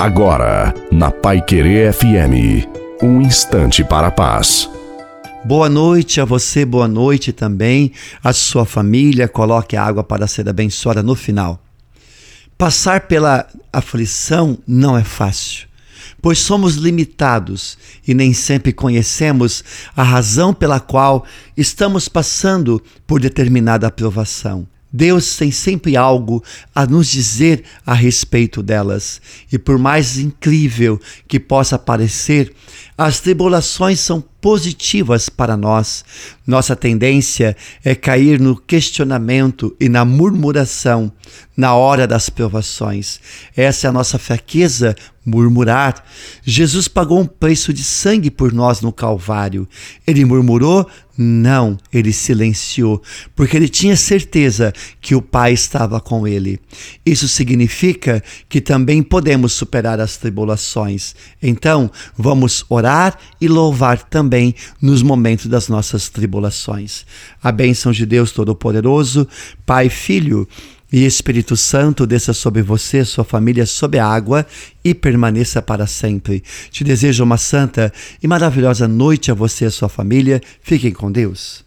Agora, na Pai Querer FM, um instante para a paz. Boa noite a você, boa noite também à sua família. Coloque a água para ser abençoada no final. Passar pela aflição não é fácil, pois somos limitados e nem sempre conhecemos a razão pela qual estamos passando por determinada aprovação. Deus tem sempre algo a nos dizer a respeito delas. E por mais incrível que possa parecer, as tribulações são positivas para nós. Nossa tendência é cair no questionamento e na murmuração na hora das provações. Essa é a nossa fraqueza, murmurar. Jesus pagou um preço de sangue por nós no Calvário. Ele murmurou? Não, ele silenciou, porque ele tinha certeza que o Pai estava com ele. Isso significa que também podemos superar as tribulações. Então, vamos orar e louvar também nos momentos das nossas tribulações. A bênção de Deus Todo-Poderoso, Pai, Filho e Espírito Santo desça sobre você, sua família, sob a água e permaneça para sempre. Te desejo uma santa e maravilhosa noite a você e a sua família. Fiquem com Deus.